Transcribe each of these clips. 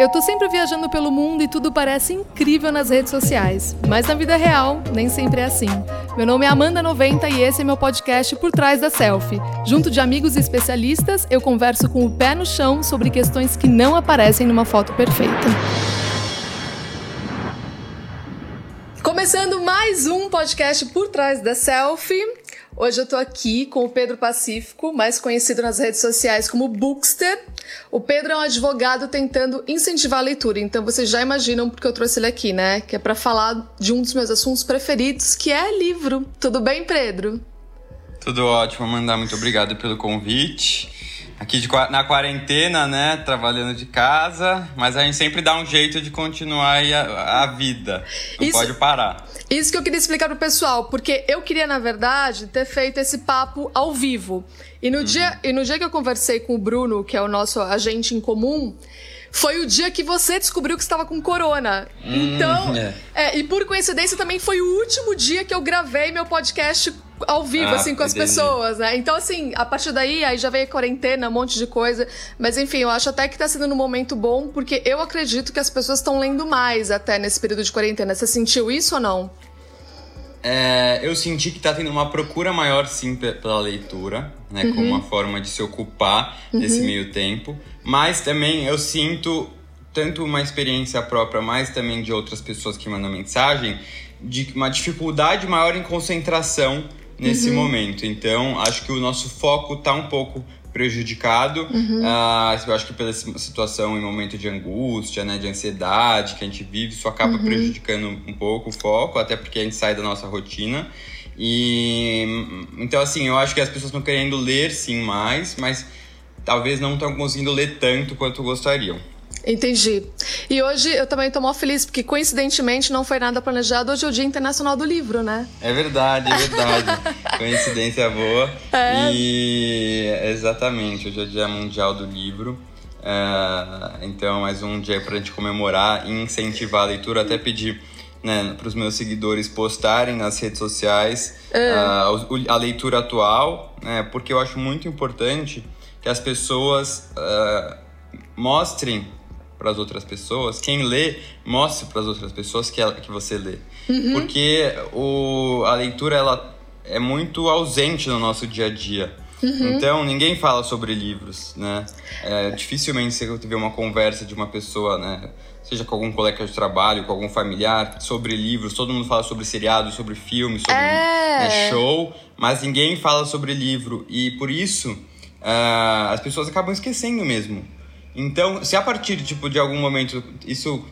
Eu tô sempre viajando pelo mundo e tudo parece incrível nas redes sociais, mas na vida real nem sempre é assim. Meu nome é Amanda 90 e esse é meu podcast Por Trás da Selfie. Junto de amigos e especialistas, eu converso com o pé no chão sobre questões que não aparecem numa foto perfeita. Começando mais um podcast Por Trás da Selfie. Hoje eu tô aqui com o Pedro Pacífico, mais conhecido nas redes sociais como Bookster. O Pedro é um advogado tentando incentivar a leitura, então vocês já imaginam porque eu trouxe ele aqui, né? Que é para falar de um dos meus assuntos preferidos, que é livro. Tudo bem, Pedro? Tudo ótimo, Amanda. Muito obrigado pelo convite aqui de, na quarentena, né? Trabalhando de casa, mas a gente sempre dá um jeito de continuar a, a vida. Não isso, pode parar. Isso que eu queria explicar pro pessoal, porque eu queria, na verdade, ter feito esse papo ao vivo. E no, uhum. dia, e no dia que eu conversei com o Bruno, que é o nosso agente em comum, foi o dia que você descobriu que estava com corona. Hum, então, é. É, e por coincidência também foi o último dia que eu gravei meu podcast ao vivo, ah, assim, com as pessoas, né? Então, assim, a partir daí, aí já veio a quarentena, um monte de coisa. Mas, enfim, eu acho até que tá sendo um momento bom, porque eu acredito que as pessoas estão lendo mais até nesse período de quarentena. Você sentiu isso ou não? É, eu senti que tá tendo uma procura maior, sim, pela leitura, né? Uhum. Como uma forma de se ocupar uhum. nesse meio tempo. Mas também eu sinto tanto uma experiência própria, mas também de outras pessoas que mandam mensagem, de uma dificuldade maior em concentração nesse uhum. momento. Então, acho que o nosso foco está um pouco prejudicado. Uhum. Uh, eu acho que pela situação em momento de angústia, né, de ansiedade que a gente vive, isso acaba uhum. prejudicando um pouco o foco, até porque a gente sai da nossa rotina. E então assim, eu acho que as pessoas estão querendo ler sim mais, mas talvez não estão conseguindo ler tanto quanto gostariam. Entendi. E hoje eu também estou mó feliz, porque coincidentemente não foi nada planejado. Hoje é o Dia Internacional do Livro, né? É verdade, é verdade. Coincidência boa. É. E exatamente, hoje é o Dia Mundial do Livro. É, então, mais um dia para a gente comemorar e incentivar a leitura. Até pedir né, para os meus seguidores postarem nas redes sociais é. uh, a leitura atual, né, porque eu acho muito importante que as pessoas uh, mostrem para as outras pessoas, quem lê, mostre para as outras pessoas que, ela, que você lê. Uhum. Porque o, a leitura ela é muito ausente no nosso dia a dia. Uhum. Então, ninguém fala sobre livros, né? É, dificilmente você vê uma conversa de uma pessoa, né? Seja com algum colega de trabalho, com algum familiar, sobre livros. Todo mundo fala sobre seriados, sobre filmes, sobre é. né, show, mas ninguém fala sobre livro. E por isso, uh, as pessoas acabam esquecendo mesmo. Então, se a partir tipo, de algum momento isso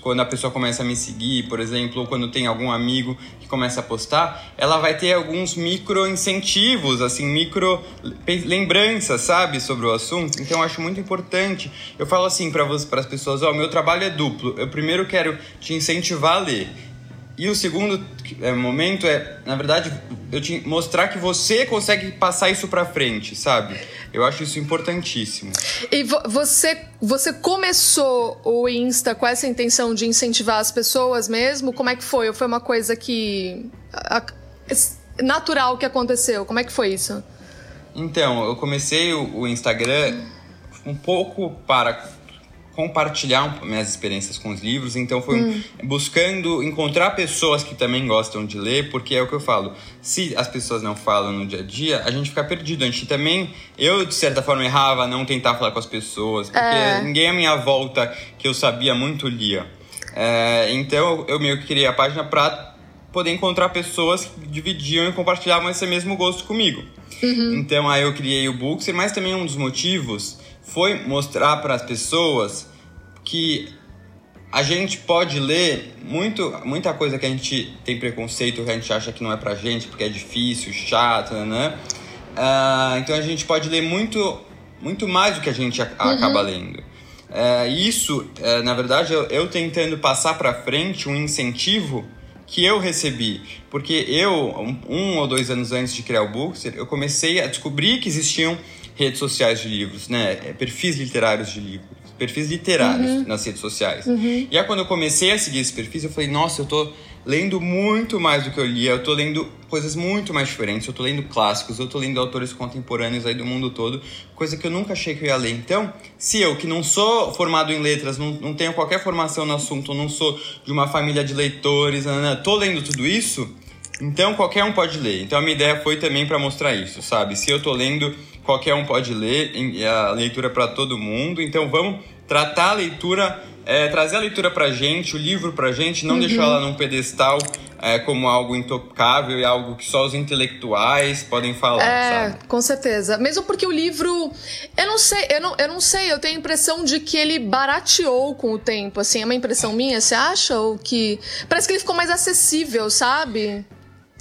quando a pessoa começa a me seguir, por exemplo, ou quando tem algum amigo que começa a postar, ela vai ter alguns micro incentivos, assim, micro lembranças, sabe, sobre o assunto. Então eu acho muito importante. Eu falo assim para as pessoas, ó, meu trabalho é duplo. Eu primeiro quero te incentivar a ler. E o segundo é, momento é, na verdade, eu te mostrar que você consegue passar isso para frente, sabe? Eu acho isso importantíssimo. E vo você, você começou o Insta com essa intenção de incentivar as pessoas mesmo? Como é que foi? Ou foi uma coisa que. A, natural que aconteceu? Como é que foi isso? Então, eu comecei o, o Instagram um pouco para compartilhar minhas experiências com os livros, então foi hum. buscando encontrar pessoas que também gostam de ler, porque é o que eu falo, se as pessoas não falam no dia a dia, a gente fica perdido. A gente também, eu de certa forma errava não tentar falar com as pessoas, porque é. ninguém à minha volta que eu sabia muito lia. É, então eu meio que criei a página para poder encontrar pessoas que dividiam e compartilhavam esse mesmo gosto comigo. Uhum. Então aí eu criei o Bookster, mas também um dos motivos foi mostrar para as pessoas que a gente pode ler muito, muita coisa que a gente tem preconceito, que a gente acha que não é pra gente, porque é difícil, chato, né? Uh, então a gente pode ler muito, muito mais do que a gente a, uhum. acaba lendo. Uh, isso, uh, na verdade, eu, eu tentando passar para frente um incentivo que eu recebi. Porque eu, um, um, ou dois anos antes de criar o Bookster, eu comecei a descobrir que existiam redes sociais de livros, né? Perfis literários de livros. perfis literários uhum. nas redes sociais. Uhum. E aí quando eu comecei a seguir esse perfis, eu falei, nossa, eu tô lendo muito mais do que eu lia, eu tô lendo coisas muito mais diferentes, eu tô lendo clássicos, eu tô lendo autores contemporâneos aí do mundo todo, coisa que eu nunca achei que eu ia ler. Então, se eu, que não sou formado em letras, não, não tenho qualquer formação no assunto, não sou de uma família de leitores, não, não, tô lendo tudo isso, então qualquer um pode ler. Então a minha ideia foi também para mostrar isso, sabe? Se eu tô lendo, qualquer um pode ler, a leitura é para todo mundo, então vamos tratar a leitura é, trazer a leitura pra gente, o livro pra gente, não uhum. deixar ela num pedestal é, como algo intocável e algo que só os intelectuais podem falar, é, sabe? com certeza. Mesmo porque o livro, eu não sei, eu não, eu não sei, eu tenho a impressão de que ele barateou com o tempo, assim, é uma impressão minha, você acha? Ou que. Parece que ele ficou mais acessível, sabe?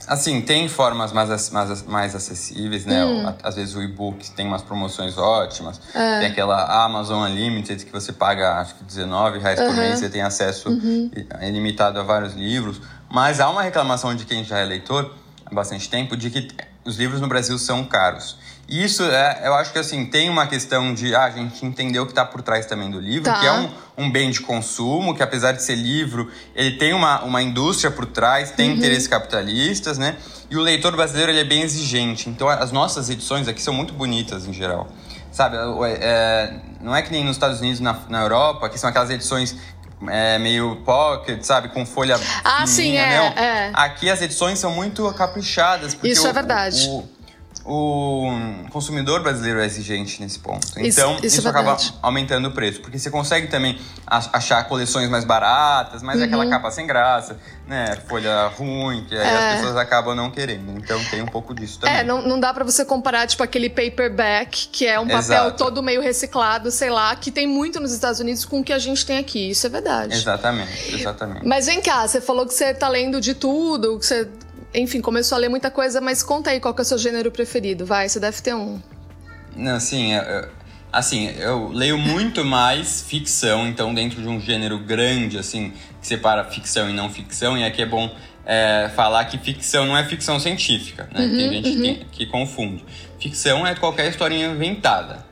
Assim, tem formas mais, mais, mais acessíveis, né? Hum. Às vezes o e-book tem umas promoções ótimas. É. Tem aquela Amazon Unlimited que você paga, acho que 19 reais uhum. por mês, você tem acesso uhum. ilimitado a vários livros. Mas há uma reclamação de quem já é leitor há bastante tempo de que os livros no Brasil são caros. E isso, é, eu acho que assim, tem uma questão de ah, a gente entender o que está por trás também do livro, tá. que é um, um bem de consumo, que apesar de ser livro, ele tem uma, uma indústria por trás, tem uhum. interesses capitalistas, né? E o leitor brasileiro ele é bem exigente. Então as nossas edições aqui são muito bonitas em geral. Sabe, é, não é que nem nos Estados Unidos, na, na Europa, que são aquelas edições é, meio pocket, sabe? Com folha. Ah, sim, é, é, Aqui as edições são muito caprichadas. Isso o, é verdade. O, o consumidor brasileiro é exigente nesse ponto. Então, isso, isso, isso é acaba aumentando o preço. Porque você consegue também achar coleções mais baratas, mas uhum. é aquela uhum. capa sem graça, né? Folha ruim, que aí é. as pessoas acabam não querendo. Então tem um pouco disso também. É, não, não dá para você comparar, tipo, aquele paperback, que é um papel Exato. todo meio reciclado, sei lá, que tem muito nos Estados Unidos com o que a gente tem aqui. Isso é verdade. Exatamente, exatamente. Mas vem cá, você falou que você tá lendo de tudo, que você enfim, começou a ler muita coisa, mas conta aí qual que é o seu gênero preferido, vai, você deve ter um. Não, assim, eu, assim, eu leio muito mais ficção, então dentro de um gênero grande, assim, que separa ficção e não ficção, e aqui é bom é, falar que ficção não é ficção científica, né? Uhum, Tem gente uhum. que, que confunde. Ficção é qualquer historinha inventada.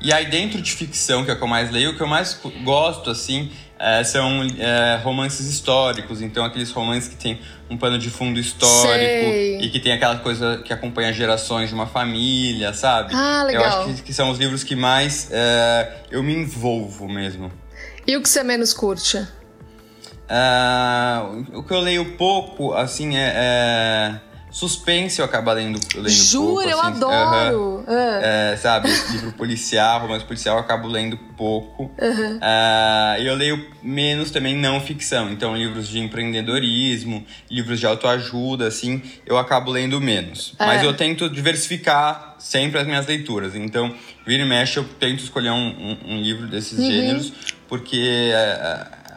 E aí dentro de ficção, que é o que eu mais leio, o que eu mais gosto, assim, é, são é, romances históricos. Então aqueles romances que tem um pano de fundo histórico Sei. e que tem aquela coisa que acompanha gerações de uma família, sabe? Ah, legal. Eu acho que, que são os livros que mais é, eu me envolvo mesmo. E o que você menos curte? Uh, o que eu leio pouco, assim, é, é Suspense eu acabo lendo, lendo Juro, pouco. eu assim, adoro! Uh -huh. é, sabe, livro policial, romance policial eu acabo lendo pouco. Uh -huh. uh, e eu leio menos também não ficção. Então, livros de empreendedorismo, livros de autoajuda, assim, eu acabo lendo menos. É. Mas eu tento diversificar sempre as minhas leituras. Então, vira e mexe, eu tento escolher um, um, um livro desses uhum. gêneros, porque...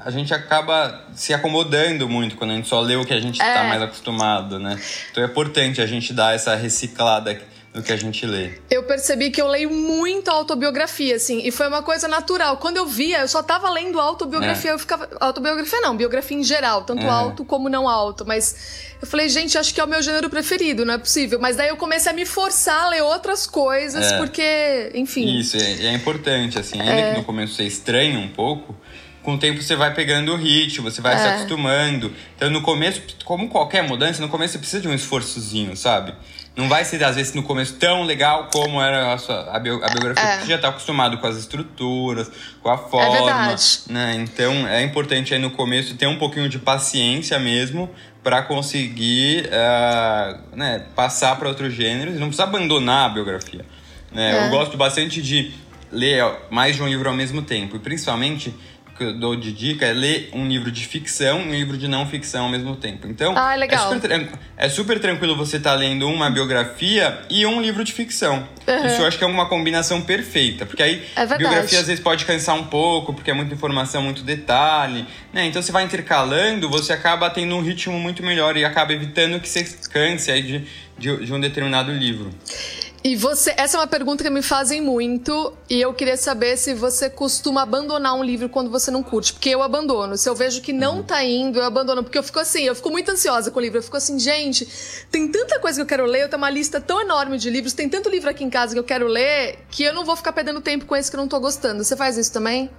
A gente acaba se acomodando muito quando a gente só lê o que a gente está é. mais acostumado, né? Então é importante a gente dar essa reciclada no que a gente lê. Eu percebi que eu leio muito autobiografia, assim, e foi uma coisa natural. Quando eu via, eu só tava lendo autobiografia, é. eu ficava. Autobiografia não, biografia em geral, tanto é. alto como não alto. Mas eu falei, gente, acho que é o meu gênero preferido, não é possível. Mas daí eu comecei a me forçar a ler outras coisas, é. porque, enfim. Isso, é, é importante, assim, ainda é. que no começo você estranhe um pouco com o tempo você vai pegando o ritmo, você vai é. se acostumando. Então, no começo, como qualquer mudança, no começo você precisa de um esforçozinho, sabe? Não vai ser, às vezes, no começo tão legal como era a, sua, a, bio, a biografia, é. porque você já está acostumado com as estruturas, com a forma. É verdade. Né? Então, é importante aí no começo ter um pouquinho de paciência mesmo para conseguir uh, né, passar para outros gêneros. Não precisa abandonar a biografia. Né? É. Eu gosto bastante de ler mais de um livro ao mesmo tempo, e principalmente que eu dou de dica é ler um livro de ficção e um livro de não ficção ao mesmo tempo. Então, ah, é, super, é, super, tranquilo você estar tá lendo uma biografia e um livro de ficção. Uhum. Isso eu acho que é uma combinação perfeita. Porque aí, é biografia às vezes pode cansar um pouco, porque é muita informação, muito detalhe. Né? Então, você vai intercalando, você acaba tendo um ritmo muito melhor e acaba evitando que você canse aí de, de, de um determinado livro. E você, essa é uma pergunta que me fazem muito e eu queria saber se você costuma abandonar um livro quando você não curte, porque eu abandono. Se eu vejo que não uhum. tá indo, eu abandono, porque eu fico assim, eu fico muito ansiosa com o livro. Eu fico assim, gente, tem tanta coisa que eu quero ler, eu tenho uma lista tão enorme de livros, tem tanto livro aqui em casa que eu quero ler, que eu não vou ficar perdendo tempo com esse que eu não tô gostando. Você faz isso também?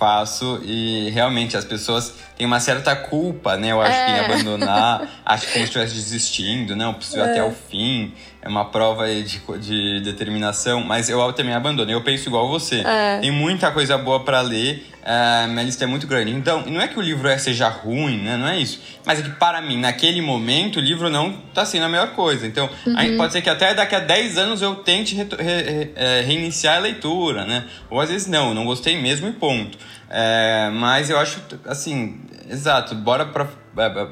faço e realmente as pessoas têm uma certa culpa, né? Eu acho é. que em é. abandonar, acho que como se estivesse desistindo, não, preciso é. até o fim, é uma prova de, de determinação, mas eu também abandono, eu penso igual você. É. Tem muita coisa boa para ler, é, minha lista é muito grande. Então, não é que o livro é, seja ruim, né? Não é isso. Mas é que para mim, naquele momento, o livro não tá sendo a melhor coisa. Então, uhum. pode ser que até daqui a 10 anos eu tente re, re, é, reiniciar a leitura, né? Ou às vezes não, não gostei mesmo e ponto. É, mas eu acho, assim, exato, bora pra,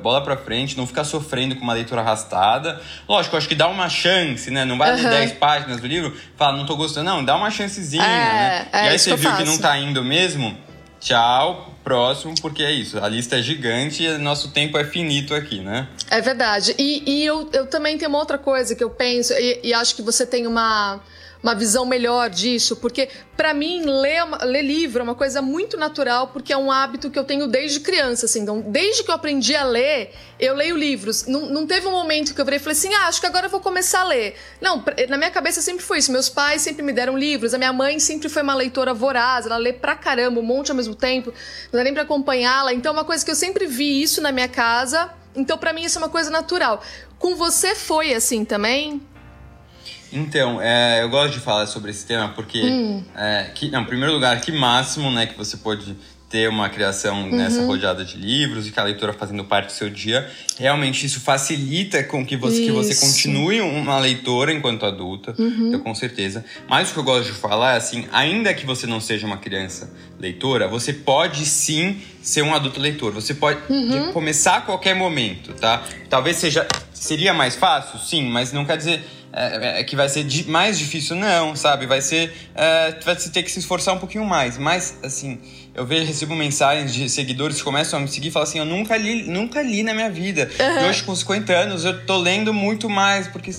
bola pra frente, não ficar sofrendo com uma leitura arrastada. Lógico, acho que dá uma chance, né? Não vai uhum. ler 10 páginas do livro, fala, não tô gostando, não, dá uma chancezinha, é, né? É, e aí você viu que não tá indo mesmo, tchau, próximo, porque é isso, a lista é gigante e nosso tempo é finito aqui, né? É verdade. E, e eu, eu também tenho uma outra coisa que eu penso, e, e acho que você tem uma uma visão melhor disso, porque para mim ler, ler livro é uma coisa muito natural, porque é um hábito que eu tenho desde criança, assim. Então, desde que eu aprendi a ler, eu leio livros. Não, não teve um momento que eu virei e falei assim, ah, acho que agora eu vou começar a ler. Não, na minha cabeça sempre foi isso. Meus pais sempre me deram livros, a minha mãe sempre foi uma leitora voraz, ela lê pra caramba, um monte ao mesmo tempo, não dá nem pra acompanhá-la. Então, é uma coisa que eu sempre vi isso na minha casa. Então, para mim, isso é uma coisa natural. Com você foi assim também? Então, é, eu gosto de falar sobre esse tema porque, hum. é, que, não, em primeiro lugar, que máximo né, que você pode ter uma criação uhum. nessa rodeada de livros e que a leitura fazendo parte do seu dia. Realmente isso facilita com que você, que você continue uma leitora enquanto adulta, uhum. então, com certeza. Mas o que eu gosto de falar é assim, ainda que você não seja uma criança leitora, você pode sim ser um adulto leitor. Você pode uhum. começar a qualquer momento, tá? Talvez seja seria mais fácil, sim, mas não quer dizer é, é, que vai ser mais difícil, não, sabe? Vai ser. É, vai ter que se esforçar um pouquinho mais. Mas, assim, eu vejo, recebo mensagens de seguidores que começam a me seguir e falam assim: eu nunca li, nunca li na minha vida. Uhum. E hoje, com 50 anos, eu tô lendo muito mais porque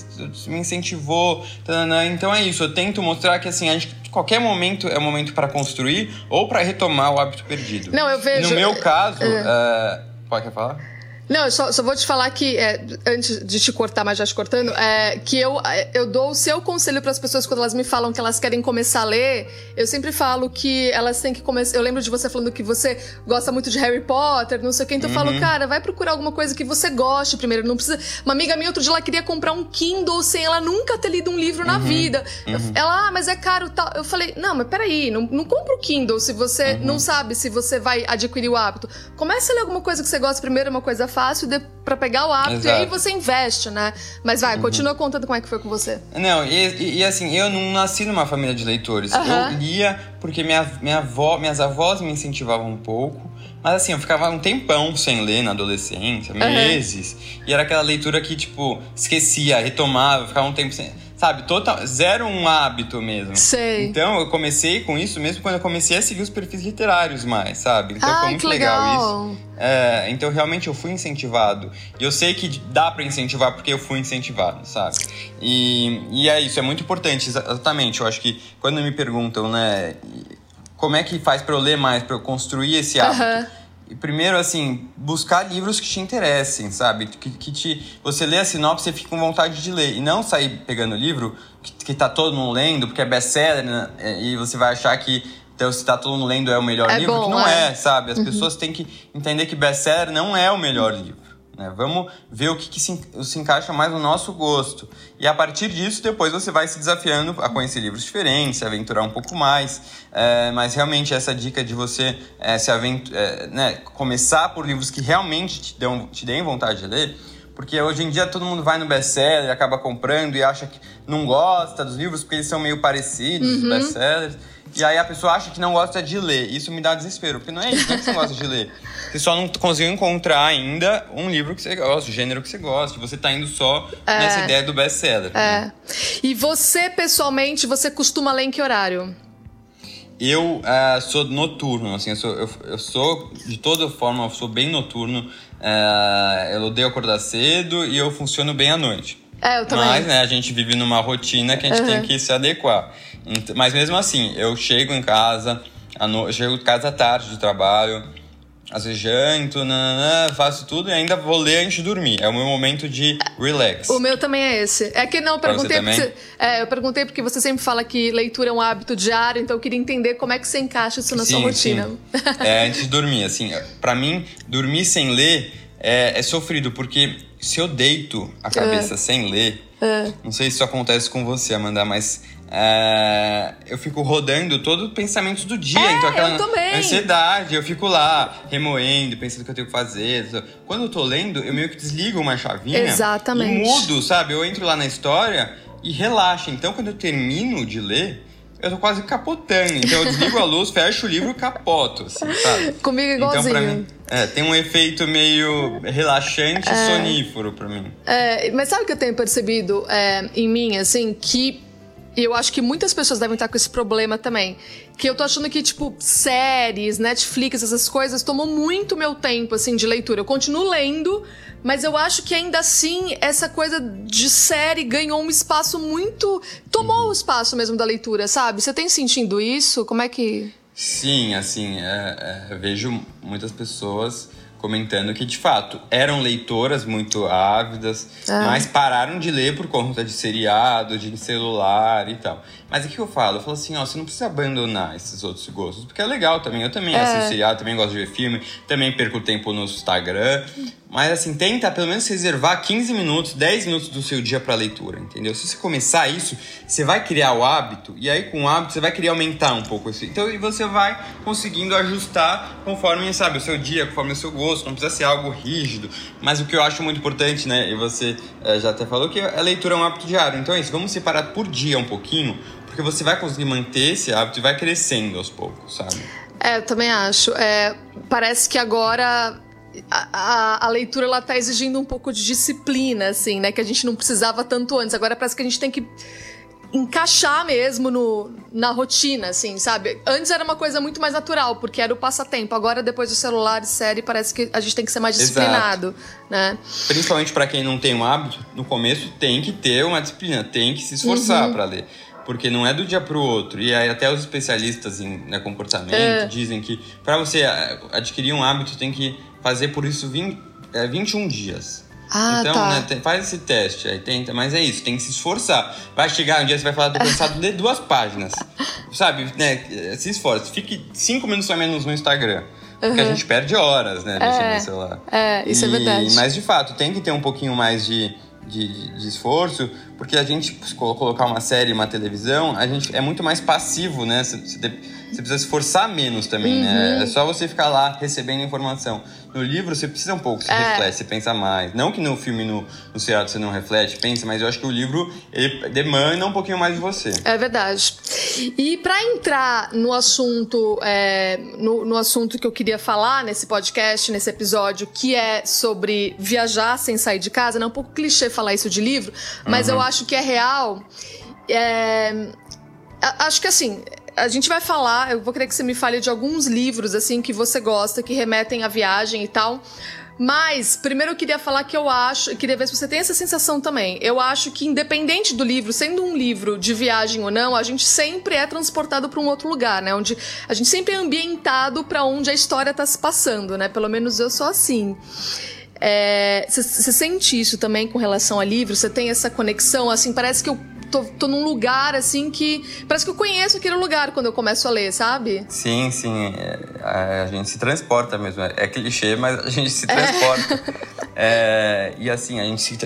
me incentivou. Tanana. Então é isso, eu tento mostrar que, assim, a gente qualquer momento é o momento para construir ou para retomar o hábito perdido. Não, eu vejo. No meu caso. Uh, pode falar? Não, eu só, só vou te falar que, é, antes de te cortar, mas já te cortando, é, que eu, é, eu dou o seu conselho para as pessoas quando elas me falam que elas querem começar a ler. Eu sempre falo que elas têm que começar. Eu lembro de você falando que você gosta muito de Harry Potter, não sei o que, então uhum. eu falo, uhum. cara, vai procurar alguma coisa que você goste primeiro. Não precisa. Uma amiga minha outro dia ela queria comprar um Kindle sem ela nunca ter lido um livro uhum. na vida. Uhum. Ela, ah, mas é caro tal. Eu falei, não, mas peraí, não, não compra o Kindle se você uhum. não sabe se você vai adquirir o hábito. Comece a ler alguma coisa que você gosta primeiro, uma coisa fácil fácil para pegar o hábito Exato. e aí você investe, né? Mas vai, uhum. continua contando como é que foi com você. Não, e, e assim, eu não nasci numa família de leitores. Uhum. Eu lia porque minha, minha avó, minhas avós me incentivavam um pouco. Mas assim, eu ficava um tempão sem ler na adolescência, meses. Uhum. E era aquela leitura que, tipo, esquecia, retomava, ficava um tempo sem sabe, total, zero um hábito mesmo. Sei. Então eu comecei com isso mesmo quando eu comecei a seguir os perfis literários mais, sabe? Então Ai, foi muito legal. legal. isso. É, então realmente eu fui incentivado. E eu sei que dá para incentivar porque eu fui incentivado, sabe? E, e é isso, é muito importante, exatamente. Eu acho que quando me perguntam, né, como é que faz para eu ler mais, para eu construir esse hábito? Uhum primeiro, assim, buscar livros que te interessem, sabe? Que, que te, você lê a sinopse e fica com vontade de ler. E não sair pegando livro que, que tá todo mundo lendo, porque é best-seller, né? e você vai achar que então, se tá todo mundo lendo é o melhor é livro, bom, que não é, é sabe? As uhum. pessoas têm que entender que best-seller não é o melhor livro. Né? Vamos ver o que, que se, se, encaixa mais no nosso gosto. E a partir disso, depois você vai se desafiando a conhecer livros diferentes, se aventurar um pouco mais. É, mas realmente essa dica de você é, se é, né, começar por livros que realmente te, dão, te deem vontade de ler, porque hoje em dia todo mundo vai no best-seller, acaba comprando e acha que não gosta dos livros porque eles são meio parecidos, uhum. os best-sellers. E aí a pessoa acha que não gosta de ler. Isso me dá desespero, porque não é isso, não é que você gosta de ler. Você só não conseguiu encontrar ainda um livro que você gosta, o gênero que você gosta. Você tá indo só é. nessa ideia do best-seller. É. Né? E você, pessoalmente, você costuma ler em que horário? Eu uh, sou noturno, assim, eu sou, eu, eu, sou, de toda forma, eu sou bem noturno. Uh, eu odeio acordar cedo e eu funciono bem à noite. É, eu também. Mas, né, a gente vive numa rotina que a gente uhum. tem que se adequar. Mas mesmo assim, eu chego em casa, no... chego em casa à tarde de trabalho, às vezes janto, nanana, faço tudo e ainda vou ler antes de dormir. É o meu momento de relax. O meu também é esse. É que não, eu perguntei, porque você, é, eu perguntei porque você sempre fala que leitura é um hábito diário, então eu queria entender como é que você encaixa isso na sim, sua rotina. Sim. É, antes de dormir, assim, para mim, dormir sem ler é, é, sofrido, porque se eu deito a cabeça é. sem ler, é. não sei se isso acontece com você, Amanda, mas é, eu fico rodando todo o pensamento do dia. É, então aquela eu também. ansiedade, eu fico lá remoendo, pensando o que eu tenho que fazer. Quando eu tô lendo, eu meio que desligo uma chavinha Exatamente. e mudo, sabe? Eu entro lá na história e relaxo. Então quando eu termino de ler, eu tô quase capotando. Então eu desligo a luz, fecho o livro e capoto, assim, sabe? Comigo igualzinho. Então, pra mim, é, tem um efeito meio relaxante e é, sonífero pra mim. É, mas sabe o que eu tenho percebido é, em mim, assim, que e eu acho que muitas pessoas devem estar com esse problema também. Que eu tô achando que, tipo, séries, Netflix, essas coisas, tomam muito meu tempo, assim, de leitura. Eu continuo lendo, mas eu acho que ainda assim, essa coisa de série ganhou um espaço muito. tomou o espaço mesmo da leitura, sabe? Você tem sentindo isso? Como é que. Sim, assim, é, é, vejo muitas pessoas comentando que de fato eram leitoras muito ávidas, ah. mas pararam de ler por conta de seriado, de celular e tal. Mas o que eu falo? Eu falo assim, ó, você não precisa abandonar esses outros gostos, porque é legal também. Eu também é. assisto seriado, também gosto de ver filme, também perco tempo no Instagram. Mas assim, tenta pelo menos reservar 15 minutos, 10 minutos do seu dia para leitura, entendeu? Se você começar isso, você vai criar o hábito, e aí com o hábito você vai querer aumentar um pouco isso. Então, e você vai conseguindo ajustar conforme, sabe, o seu dia, conforme o seu gosto, não precisa ser algo rígido. Mas o que eu acho muito importante, né, e você é, já até falou, que a leitura é um hábito diário. Então é isso, vamos separar por dia um pouquinho, porque você vai conseguir manter esse hábito e vai crescendo aos poucos, sabe? É, eu também acho. É, parece que agora a, a, a, leitura ela tá exigindo um pouco de disciplina, assim, né? Que a gente não precisava tanto antes. Agora parece que a gente tem que encaixar mesmo no, na rotina, assim, sabe? Antes era uma coisa muito mais natural, porque era o passatempo. Agora, depois do celular e série, parece que a gente tem que ser mais disciplinado, Exato. né? Principalmente para quem não tem um hábito, no começo tem que ter uma disciplina, tem que se esforçar uhum. para ler porque não é do dia para o outro. E aí até os especialistas em né, comportamento é. dizem que para você adquirir um hábito tem que fazer por isso 20, é, 21 dias. Ah, então, tá. né, faz esse teste, aí tenta, mas é isso, tem que se esforçar. Vai chegar um dia você vai falar do cansado de duas páginas. Sabe, né? Se esforce, fique cinco minutos a menos no Instagram. Porque uhum. a gente perde horas, né, é, no celular. É, isso é e, é verdade. Mas de fato, tem que ter um pouquinho mais de de, de, de, esforço, porque a gente colocar uma série, uma televisão, a gente é muito mais passivo, né? Você, você precisa se esforçar menos também, né? uhum. né? É só você ficar lá recebendo informação. No livro você precisa um pouco, você é. reflete, você pensa mais. Não que no filme, no, no seriado você não reflete, pensa, mas eu acho que o livro ele demanda um pouquinho mais de você. É verdade. E para entrar no assunto, é, no, no assunto que eu queria falar nesse podcast, nesse episódio, que é sobre viajar sem sair de casa, não é um pouco clichê falar isso de livro, mas uhum. eu acho que é real. É, acho que assim, a gente vai falar, eu vou querer que você me fale de alguns livros assim que você gosta, que remetem à viagem e tal. Mas, primeiro eu queria falar que eu acho, queria ver se você tem essa sensação também. Eu acho que, independente do livro, sendo um livro de viagem ou não, a gente sempre é transportado para um outro lugar, né? Onde a gente sempre é ambientado para onde a história está se passando, né? Pelo menos eu sou assim. Você é, sente isso também com relação a livro? Você tem essa conexão? Assim, parece que eu tô, tô num lugar assim que. Parece que eu conheço aquele lugar quando eu começo a ler, sabe? Sim, sim. É, a gente se transporta mesmo. É clichê, mas a gente se transporta. É. e assim, a gente se,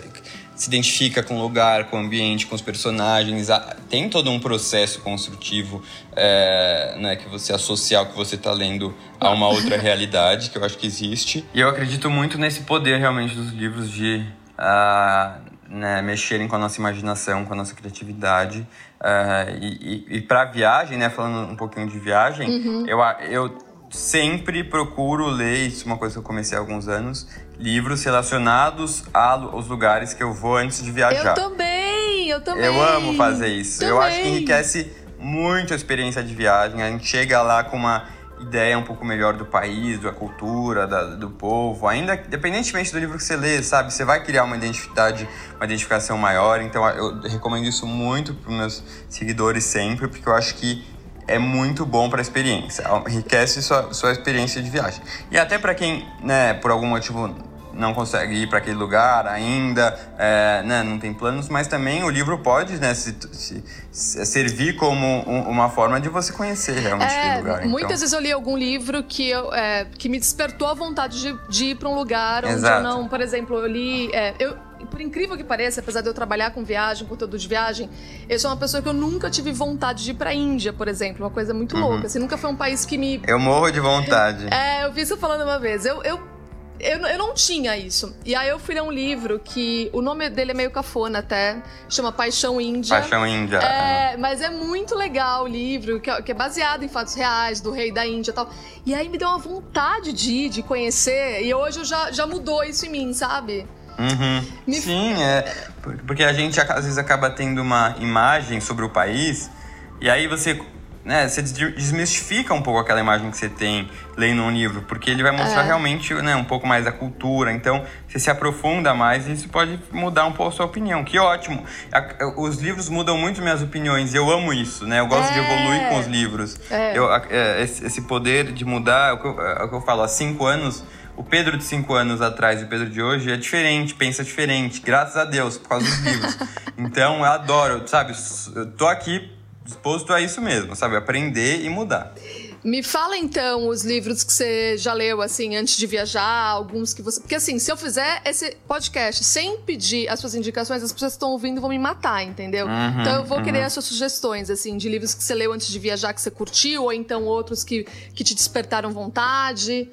se identifica com o lugar, com o ambiente, com os personagens. Tem todo um processo construtivo é, né, que você associa o que você está lendo a uma outra realidade, que eu acho que existe. E eu acredito muito nesse poder realmente dos livros de. Uh, né, mexerem com a nossa imaginação, com a nossa criatividade. Uh, e e, e para viagem, né, falando um pouquinho de viagem, uhum. eu, eu sempre procuro ler, isso é uma coisa que eu comecei há alguns anos, livros relacionados aos lugares que eu vou antes de viajar. Eu também, eu também. Eu amo fazer isso. Também. Eu acho que enriquece muito a experiência de viagem. A gente chega lá com uma ideia um pouco melhor do país, da cultura, da, do povo. Ainda, independentemente do livro que você lê, sabe? Você vai criar uma identidade, uma identificação maior. Então, eu recomendo isso muito para meus seguidores sempre, porque eu acho que é muito bom para a experiência, enriquece sua, sua experiência de viagem. E até para quem, né, por algum motivo não consegue ir para aquele lugar ainda, é, né, não tem planos, mas também o livro pode né, se, se, se servir como um, uma forma de você conhecer realmente é, aquele lugar. Muitas então. vezes eu li algum livro que, eu, é, que me despertou a vontade de, de ir para um lugar onde Exato. eu não, por exemplo, eu li. É, eu, por incrível que pareça, apesar de eu trabalhar com viagem, conteúdo de viagem, eu sou uma pessoa que eu nunca tive vontade de ir pra Índia, por exemplo. Uma coisa muito uhum. louca. Assim, nunca foi um país que me. Eu morro de vontade. É, eu vi isso falando uma vez. Eu, eu eu, eu não tinha isso. E aí eu fui ler um livro que o nome dele é meio cafona até, chama Paixão Índia. Paixão Índia. É, mas é muito legal o livro, que é, que é, baseado em fatos reais, do rei da Índia e tal. E aí me deu uma vontade de ir, de conhecer, e hoje eu já, já mudou isso em mim, sabe? Uhum. Me... Sim, é. Porque a gente às vezes acaba tendo uma imagem sobre o país, e aí você né, você desmistifica um pouco aquela imagem que você tem lendo um livro, porque ele vai mostrar é. realmente né, um pouco mais da cultura. Então, você se aprofunda mais e isso pode mudar um pouco a sua opinião. Que ótimo! Os livros mudam muito minhas opiniões. Eu amo isso, né? Eu gosto é. de evoluir com os livros. É. Eu, é, esse poder de mudar, é o que eu, é o que eu falo, há cinco anos. O Pedro de cinco anos atrás e o Pedro de hoje é diferente, pensa diferente, graças a Deus, por causa dos livros. Então eu adoro, sabe? Eu tô aqui disposto a isso mesmo, sabe? Aprender e mudar. Me fala então os livros que você já leu, assim, antes de viajar, alguns que você. Porque assim, se eu fizer esse podcast sem pedir as suas indicações, as pessoas que estão ouvindo vão me matar, entendeu? Uhum, então eu vou uhum. querer as suas sugestões, assim, de livros que você leu antes de viajar, que você curtiu, ou então outros que, que te despertaram vontade.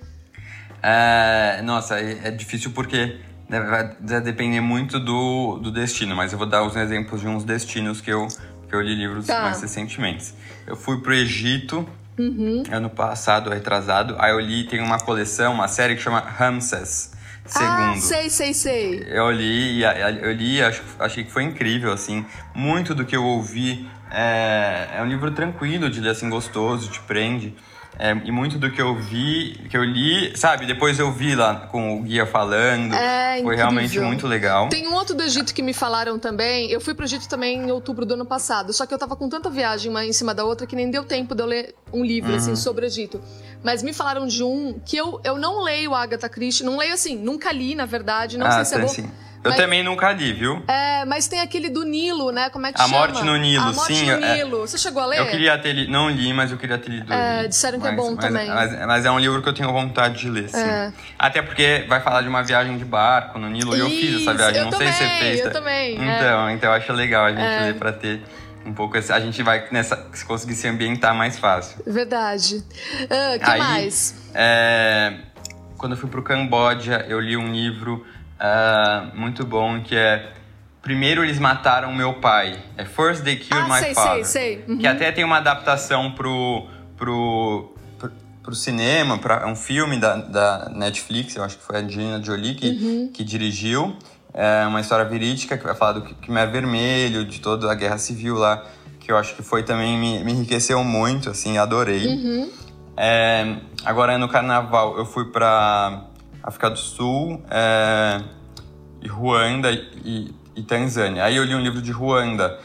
É, nossa, é, é difícil porque né, vai depender muito do, do destino, mas eu vou dar os exemplos de uns destinos que eu que eu li livros tá. mais recentemente. Eu fui pro Egito uhum. ano passado, retrasado. Aí eu li, tem uma coleção, uma série que chama Ramses. Segundo. Ah, sei, sei, sei. Eu li, eu li, achei que foi incrível, assim. Muito do que eu ouvi é, é um livro tranquilo de ler, assim, gostoso, te prende. É, e muito do que eu vi, que eu li, sabe? Depois eu vi lá com o guia falando. É, foi incrível. realmente muito legal. Tem um outro do Egito que me falaram também. Eu fui pro Egito também em outubro do ano passado. Só que eu tava com tanta viagem uma em cima da outra que nem deu tempo de eu ler um livro, assim, uhum. assim, sobre o Egito. Mas me falaram de um que eu, eu não leio Agatha Christie. Não leio assim, nunca li, na verdade. Não ah, sei se é bom. Sim. Eu mas, também nunca li, viu? É, mas tem aquele do Nilo, né? Como é que a chama? A Morte no Nilo, a Morte sim. no é, Nilo. Você chegou a ler? Eu queria ter lido, não li, mas eu queria ter lido. É, disseram que é bom mas, também. Mas, é um livro que eu tenho vontade de ler, sim. É. Até porque vai falar de uma viagem de barco no Nilo, e eu fiz essa viagem, não também, sei se você fez. Eu tá? também. Então, é. então eu acho legal a gente é. ler pra ter um pouco a gente vai nessa se conseguir se ambientar mais fácil. Verdade. Uh, que Aí, mais? É, quando eu fui pro Camboja, eu li um livro uh, muito bom que é Primeiro eles mataram meu pai. É First They Killed ah, My sei, Father. Sei, sei. Uhum. Que até tem uma adaptação pro, pro, pro, pro cinema, pra, é um filme da, da Netflix, eu acho que foi a Gina Jolie que, uhum. que dirigiu. É uma história verídica que vai falar do Khmer Vermelho, de toda a guerra civil lá, que eu acho que foi também, me, me enriqueceu muito, assim, adorei. Uhum. É, agora no carnaval eu fui pra África do Sul, é, e Ruanda e e Tanzânia. Aí eu li um livro de Ruanda,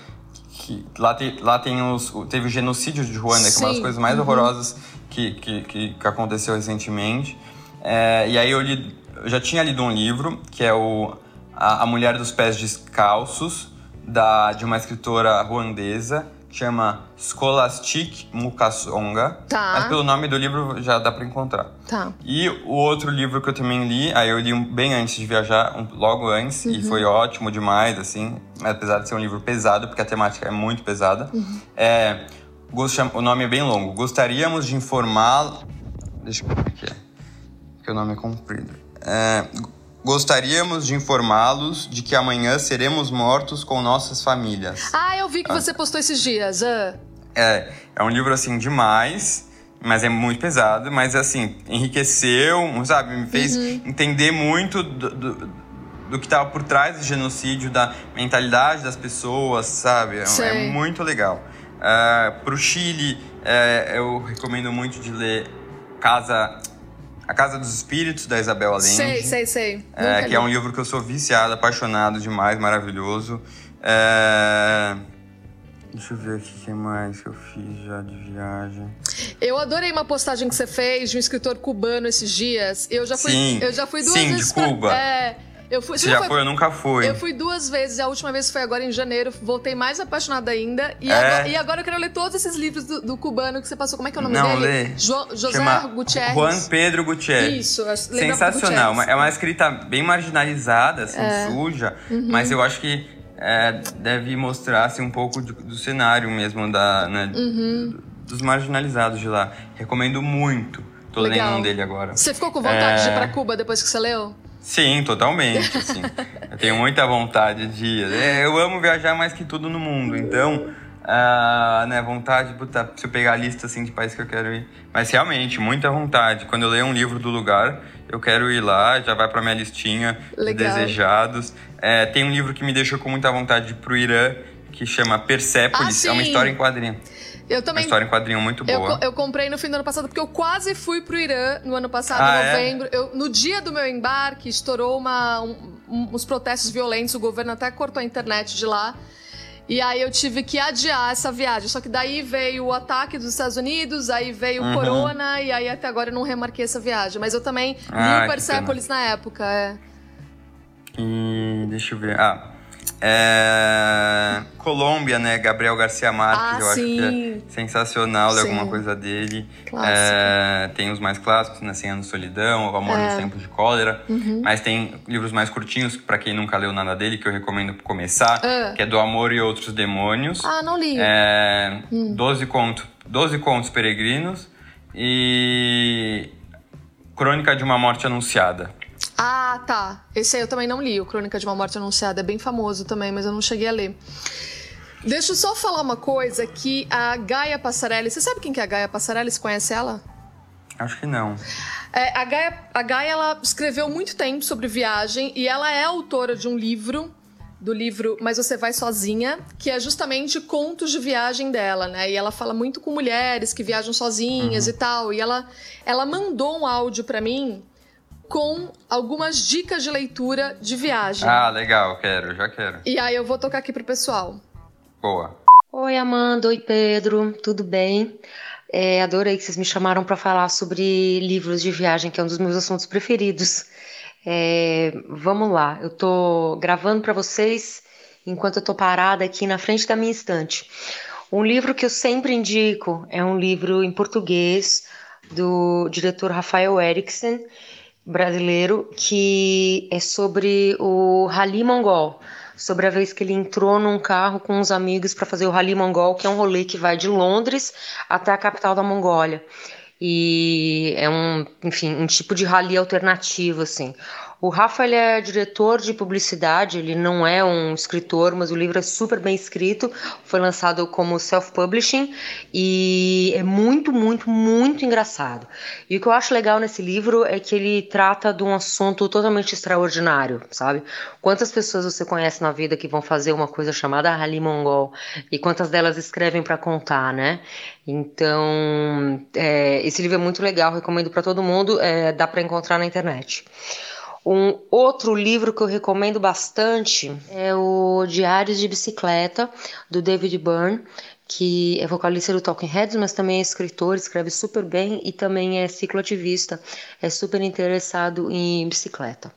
que lá, te, lá tem os, teve o genocídio de Ruanda, Sim. que é uma das coisas mais uhum. horrorosas que, que, que, que, aconteceu recentemente. É, e aí eu, li, eu já tinha lido um livro, que é o A, a Mulher dos Pés Descalços, da, de uma escritora ruandesa, chama Scholastic Mukasonga. Tá. Mas pelo nome do livro já dá para encontrar. Tá. E o outro livro que eu também li, aí eu li bem antes de viajar, um, logo antes, uhum. e foi ótimo demais, assim, apesar de ser um livro pesado, porque a temática é muito pesada. Uhum. É, o nome é bem longo. Gostaríamos de informá-lo. Deixa eu ver aqui. Que o nome é comprido. É, Gostaríamos de informá-los de que amanhã seremos mortos com nossas famílias. Ah, eu vi que ah. você postou esses dias. Ah. É, é um livro assim demais, mas é muito pesado, mas assim, enriqueceu, sabe, me fez uhum. entender muito do, do, do que estava por trás do genocídio, da mentalidade das pessoas, sabe? É, é muito legal. Uh, pro Chile, uh, eu recomendo muito de ler Casa a Casa dos Espíritos, da Isabel Allende. Sei, sei, sei. É, que é um livro que eu sou viciado, apaixonado demais, maravilhoso. É... Deixa eu ver aqui o que mais que eu fiz já de viagem. Eu adorei uma postagem que você fez de um escritor cubano esses dias. Eu já fui, sim, eu já fui duas sim, vezes de Cuba. Pra, é, eu fui, você já foi? Eu nunca fui. Eu fui duas vezes. A última vez foi agora em janeiro. Voltei mais apaixonada ainda. E, é. agora, e agora, eu quero ler todos esses livros do, do, cubano que você passou. Como é que é o nome Não, dele? Lê. Jo, José Chama Gutierrez. Juan Pedro Gutierrez. Isso. Sensacional. Gutierrez. É uma escrita bem marginalizada, assim, é. suja. Uhum. Mas eu acho que é, deve mostrar assim, um pouco de, do cenário mesmo da, né, uhum. dos marginalizados de lá. Recomendo muito. Tô Legal. lendo um dele agora. Você ficou com vontade é... de ir pra Cuba depois que você leu? Sim, totalmente, assim. eu tenho muita vontade de ir. É, eu amo viajar mais que tudo no mundo, então... Uh, né, vontade, puta, se eu pegar a lista assim de países que eu quero ir. Mas realmente, muita vontade. Quando eu leio um livro do lugar, eu quero ir lá, já vai pra minha listinha Legal. de desejados. É, tem um livro que me deixou com muita vontade de ir pro Irã, que chama Persepolis. Ah, é uma história em quadrinho. Eu também. Uma história em quadrinho muito boa. Eu, eu, comprei no fim do ano passado, porque eu quase fui pro Irã no ano passado, ah, em é? novembro. É? Eu, no dia do meu embarque, estourou uma, um, uns protestos violentos, o governo até cortou a internet de lá. E aí eu tive que adiar essa viagem. Só que daí veio o ataque dos Estados Unidos, aí veio o uhum. Corona, e aí até agora eu não remarquei essa viagem. Mas eu também ah, li o Persepolis na época, é. E deixa eu ver. Ah, é... Colômbia, né? Gabriel Garcia Marques, ah, eu sim. acho que é sensacional ler alguma coisa dele. É... Tem os mais clássicos, né? 100 anos de solidão, O Amor é. nos Tempos de Cólera. Uhum. Mas tem livros mais curtinhos, para quem nunca leu nada dele, que eu recomendo começar, uh. que é Do Amor e Outros Demônios. Ah, não li. É... Hum. 12, conto... 12 Contos Peregrinos e Crônica de uma Morte Anunciada. Ah, tá. Esse aí eu também não li, o Crônica de uma Morte Anunciada. É bem famoso também, mas eu não cheguei a ler. Deixa eu só falar uma coisa que a Gaia Passarelli... Você sabe quem que é a Gaia Passarelli? Você conhece ela? Acho que não. É, a, Gaia, a Gaia, ela escreveu muito tempo sobre viagem e ela é autora de um livro do livro Mas Você Vai Sozinha, que é justamente contos de viagem dela, né? E ela fala muito com mulheres que viajam sozinhas uhum. e tal. E ela, ela mandou um áudio para mim com algumas dicas de leitura de viagem. Ah, legal, quero, já quero. E aí eu vou tocar aqui pro pessoal. Boa. Oi, Amanda, oi, Pedro, tudo bem? É, adorei que vocês me chamaram para falar sobre livros de viagem, que é um dos meus assuntos preferidos. É, vamos lá, eu tô gravando para vocês enquanto eu tô parada aqui na frente da minha estante. Um livro que eu sempre indico é um livro em português do diretor Rafael Eriksen, brasileiro que é sobre o Rally Mongol, sobre a vez que ele entrou num carro com uns amigos para fazer o Rally Mongol, que é um rolê que vai de Londres até a capital da Mongólia. E é um, enfim, um tipo de rally alternativo assim. O Rafa ele é diretor de publicidade, ele não é um escritor, mas o livro é super bem escrito. Foi lançado como self-publishing e é muito, muito, muito engraçado. E o que eu acho legal nesse livro é que ele trata de um assunto totalmente extraordinário, sabe? Quantas pessoas você conhece na vida que vão fazer uma coisa chamada Rally Mongol e quantas delas escrevem para contar, né? Então, é, esse livro é muito legal, recomendo para todo mundo, é, dá para encontrar na internet. Um outro livro que eu recomendo bastante é o Diários de Bicicleta, do David Byrne que é vocalista do Talking Heads, mas também é escritor, escreve super bem e também é cicloativista, é super interessado em bicicleta.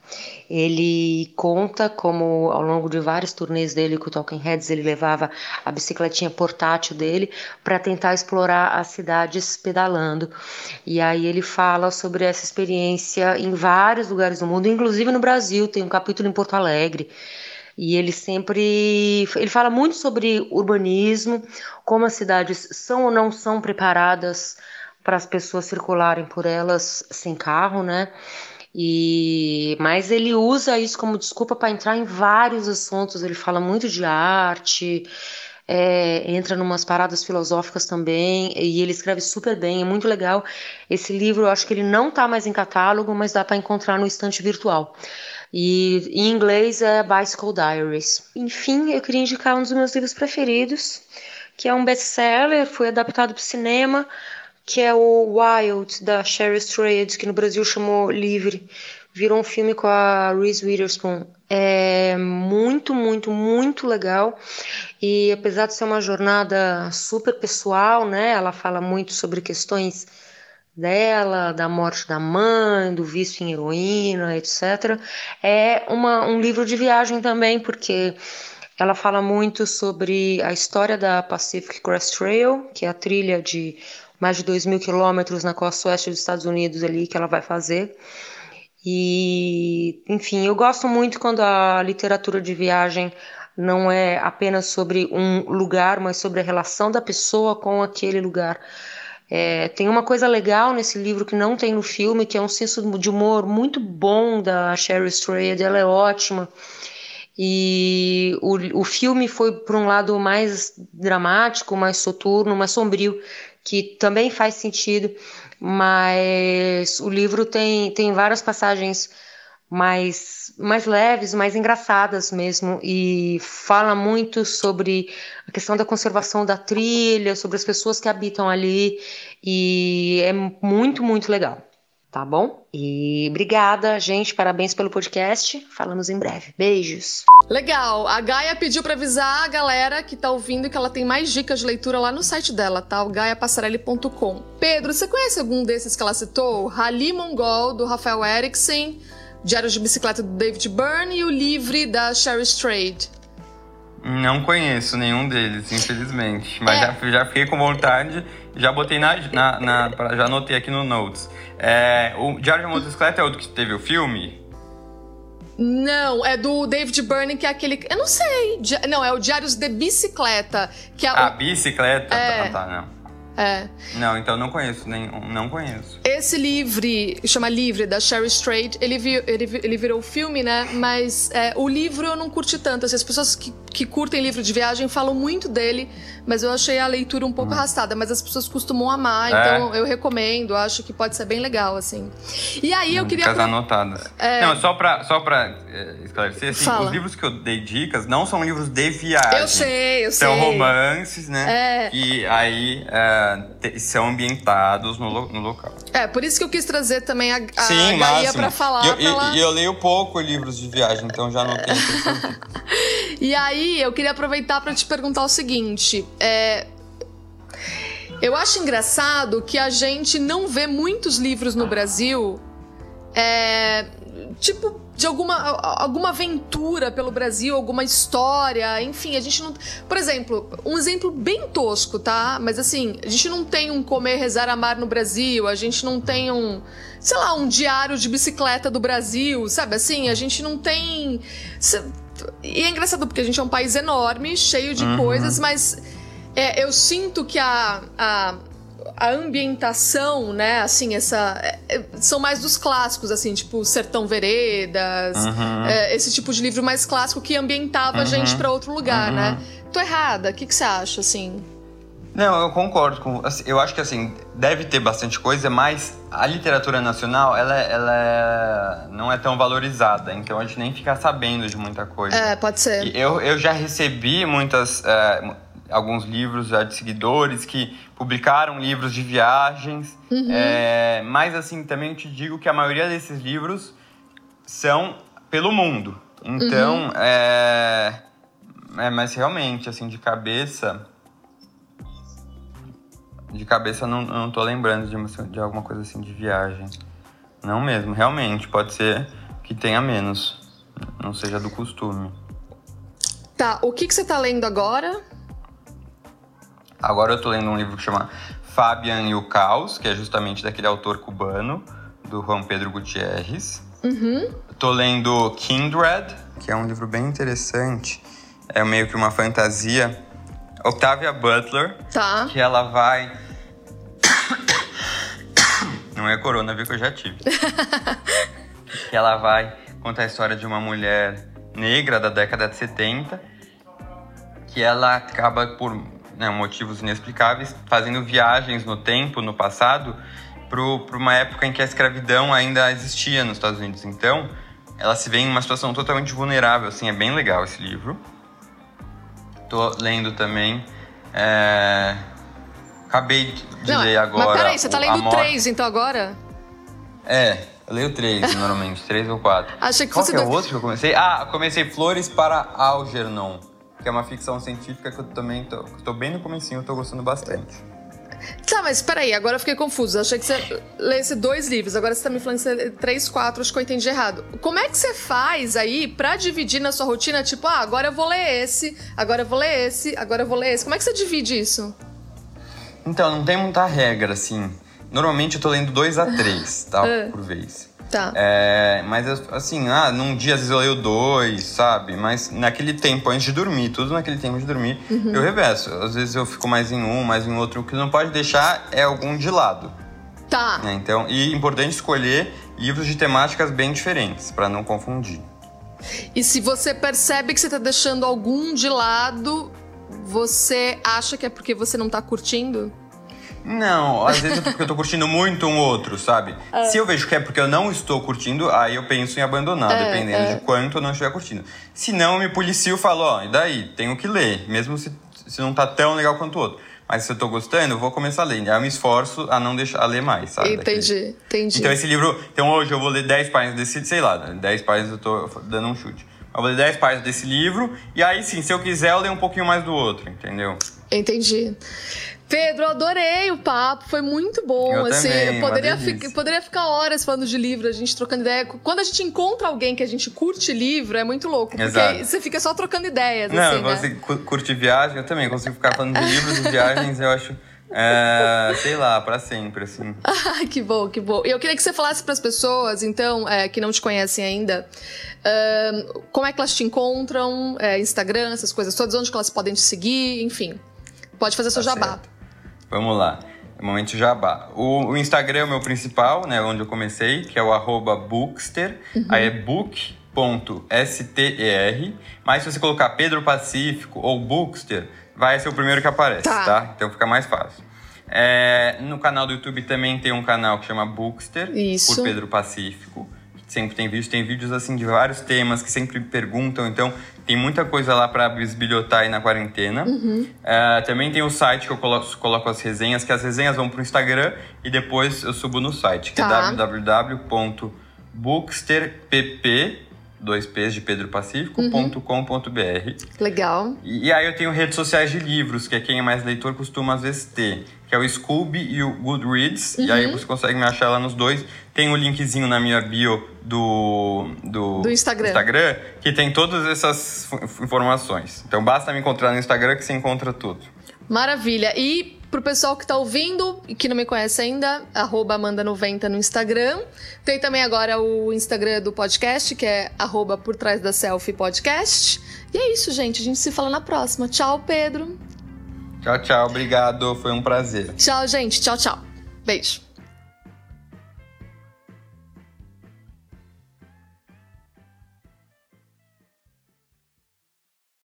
Ele conta como ao longo de vários turnês dele com o Talking Heads, ele levava a bicicletinha portátil dele para tentar explorar as cidades pedalando. E aí ele fala sobre essa experiência em vários lugares do mundo, inclusive no Brasil, tem um capítulo em Porto Alegre. E ele sempre ele fala muito sobre urbanismo, como as cidades são ou não são preparadas para as pessoas circularem por elas sem carro, né? E mas ele usa isso como desculpa para entrar em vários assuntos. Ele fala muito de arte, é, entra numas paradas filosóficas também, e ele escreve super bem, é muito legal. Esse livro eu acho que ele não está mais em catálogo, mas dá para encontrar no estante virtual. E em inglês é Bicycle Diaries. Enfim, eu queria indicar um dos meus livros preferidos, que é um best-seller, foi adaptado para o cinema, que é o Wild, da Sherry Strayed, que no Brasil chamou Livre. virou um filme com a Reese Witherspoon. É muito, muito, muito legal. E apesar de ser uma jornada super pessoal, né? Ela fala muito sobre questões dela, da morte da mãe, do vício em heroína, etc. É uma, um livro de viagem também, porque ela fala muito sobre a história da Pacific Crest Trail, que é a trilha de mais de 2 mil quilômetros na costa oeste dos Estados Unidos ali que ela vai fazer. E, enfim, eu gosto muito quando a literatura de viagem não é apenas sobre um lugar, mas sobre a relação da pessoa com aquele lugar. É, tem uma coisa legal nesse livro que não tem no filme, que é um senso de humor muito bom da Sherry Strayed, ela é ótima. E o, o filme foi por um lado mais dramático, mais soturno, mais sombrio, que também faz sentido, mas o livro tem, tem várias passagens mais, mais leves, mais engraçadas mesmo, e fala muito sobre a questão da conservação da trilha, sobre as pessoas que habitam ali, e é muito, muito legal. Tá bom? E obrigada, gente. Parabéns pelo podcast. Falamos em breve. Beijos. Legal. A Gaia pediu para avisar a galera que tá ouvindo que ela tem mais dicas de leitura lá no site dela, tá? O gaiapassarelli.com. Pedro, você conhece algum desses que ela citou? Rally Mongol, do Rafael Eriksen, Diário de Bicicleta do David Byrne e o Livre da Sherry Strayed. Não conheço nenhum deles, infelizmente. Mas é. já, já fiquei com vontade, já botei na, na, na, Já anotei aqui no Notes. É, o Diário de Motocicleta é outro que teve o filme? Não, é do David Byrne, que é aquele. Eu não sei. Não, é o Diários de Bicicleta. Que é ah, o... bicicleta? É... Tá, tá, não. É. Não, então não conheço, nem, não conheço. Esse livre, chama Livre, da Sherry Strayed, ele, ele, ele virou filme, né? Mas é, o livro eu não curti tanto. Assim, as pessoas que, que curtem livro de viagem falam muito dele, mas eu achei a leitura um pouco hum. arrastada. Mas as pessoas costumam amar, é. então eu recomendo, acho que pode ser bem legal, assim. E aí eu hum, queria. Dicas anotadas. É... Não, só pra, só pra é, esclarecer, assim, os livros que eu dei dicas não são livros de viagem. Eu sei, eu são sei. São romances, né? É. E aí uh, são ambientados no, no, local. É, por isso que eu quis trazer também a, a Sim, Gaia pra falar. E eu, ela... eu, leio pouco livros de viagem, então já não tenho E aí, eu queria aproveitar para te perguntar o seguinte: é, eu acho engraçado que a gente não vê muitos livros no Brasil, é, tipo, de alguma, alguma aventura pelo Brasil, alguma história, enfim, a gente não. Por exemplo, um exemplo bem tosco, tá? Mas assim, a gente não tem um comer, rezar, amar no Brasil, a gente não tem um, sei lá, um diário de bicicleta do Brasil, sabe assim? A gente não tem. E é engraçado porque a gente é um país enorme, cheio de uhum. coisas, mas é, eu sinto que a, a, a, ambientação, né, assim, essa. É, é, são mais dos clássicos, assim, tipo Sertão Veredas, uhum. é, esse tipo de livro mais clássico que ambientava uhum. a gente para outro lugar, né? Uhum. Tô errada, o que, que você acha, assim? Não, eu concordo com. Assim, eu acho que assim deve ter bastante coisa, mas a literatura nacional ela, ela é, não é tão valorizada, então a gente nem fica sabendo de muita coisa. É, pode ser. E eu, eu já recebi muitas é, alguns livros já de seguidores que publicaram livros de viagens, uhum. é, mas assim também eu te digo que a maioria desses livros são pelo mundo. Então, uhum. é, é, mas realmente assim de cabeça de cabeça não, não tô lembrando de, uma, de alguma coisa assim de viagem. Não mesmo, realmente, pode ser que tenha menos. Não seja do costume. Tá, o que, que você tá lendo agora? Agora eu tô lendo um livro que chama Fabian e o Caos, que é justamente daquele autor cubano, do Juan Pedro Gutierrez. Uhum. Tô lendo Kindred, que é um livro bem interessante. É meio que uma fantasia Octavia Butler. Tá. Que ela vai. Não é corona, viu que eu já tive. que ela vai contar a história de uma mulher negra da década de 70 que ela acaba por né, motivos inexplicáveis fazendo viagens no tempo, no passado, para uma época em que a escravidão ainda existia nos Estados Unidos. Então, ela se vê em uma situação totalmente vulnerável. Assim, é bem legal esse livro. Tô lendo também. É... Acabei de Não, ler agora. Mas peraí, você tá lendo três então agora? É, Eu leio três, normalmente, três ou quatro. Achei que Qual fosse que é o outro que eu comecei? Ah, comecei Flores para Algernon, que é uma ficção científica que eu também tô, tô bem no comecinho, eu tô gostando bastante. Tá, mas peraí, agora eu fiquei confusa. Achei que você lesse dois livros, agora você tá me falando que três, quatro, acho que eu entendi errado. Como é que você faz aí pra dividir na sua rotina? Tipo, ah, agora eu vou ler esse, agora eu vou ler esse, agora eu vou ler esse. Como é que você divide isso? Então, não tem muita regra, assim. Normalmente eu tô lendo dois a três, tá? Ah. Por vez. Tá. É, mas assim, ah, num dia às vezes eu leio dois, sabe? Mas naquele tempo antes de dormir, tudo naquele tempo de dormir, Uhum. eu reverso. Às vezes eu fico mais em um, mais em outro. O que não pode deixar é algum de lado. Tá. né? Então, e importante escolher livros de temáticas bem diferentes, pra não confundir. E se você percebe que você tá deixando algum de lado, você acha que é porque você não tá curtindo? Não, às vezes é porque eu tô curtindo muito um outro, sabe? Ah. Se eu vejo que é porque eu não estou curtindo, aí eu penso em abandonar, É, dependendo de quanto eu não estiver curtindo. Se não, eu me policio e falo, ó, e daí? Tenho que ler, mesmo se, se não tá tão legal quanto o outro. Mas se eu tô gostando, eu vou começar a ler. Aí eu me esforço a não deixar a ler mais, sabe? daquele- entendi, entendi. Então esse livro, então hoje eu vou ler 10 páginas desse, sei lá, 10 páginas eu tô dando um chute. Eu vou ler 10 páginas desse livro e aí sim, se eu quiser, eu leio um pouquinho mais do outro, entendeu? Entendi. Pedro, eu adorei o papo, foi muito bom. Eu assim, também, poderia, fi- poderia ficar horas falando de livro, a gente trocando ideia. Quando a gente encontra alguém que a gente curte livro, é muito louco. Porque Exato. você fica só trocando ideias, Não, assim, você né? cu- curte viagem, eu também consigo ficar falando de livros e viagens, eu acho, é, sei lá, pra sempre, assim. Ai, que bom, que bom. E eu queria que você falasse para as pessoas, então, é, que não te conhecem ainda, ahn, como é que elas te encontram, é, Instagram, essas coisas todas, onde que elas podem te seguir, enfim. Pode fazer seu Tá jabá. certo. Vamos lá. É momento jabá. O, o Instagram é o meu principal, né? Onde eu comecei, que é o arroba bookster. Uhum. Aí é book.ster. Mas se você colocar Pedro Pacífico ou Bookster, vai ser o primeiro que aparece, Tá. tá? Então fica mais fácil. É, no canal do YouTube também tem um canal que chama Bookster, Isso. por Pedro Pacífico. Sempre tem vídeos, tem vídeos assim de vários temas que sempre perguntam, então tem muita coisa lá para bisbilhotar aí na quarentena. É, também tem o site que eu coloco, coloco as resenhas, que as resenhas vão pro Instagram e depois eu subo no site, que Tá. é www.booksterpp, dois P's de Pedro Pacífico.com.br. Legal. E, e aí eu tenho redes sociais de livros, que é quem é mais leitor costuma às vezes ter, que é o Scooby e o Goodreads. E Uhum. aí você consegue me achar lá nos dois. Tem o linkzinho na minha bio do, do, Do Instagram. Instagram, que tem todas essas informações. Então basta me encontrar no Instagram que você encontra tudo. Maravilha. E pro pessoal que tá ouvindo e que não me conhece ainda, arroba Amanda90 no Instagram. Tem também agora o Instagram do podcast, que é arroba por trás da selfie podcast. E é isso, gente. A gente se fala na próxima. Tchau, Pedro. Tchau, tchau. Obrigado. Foi um prazer. Tchau, gente. Tchau, tchau. Beijo.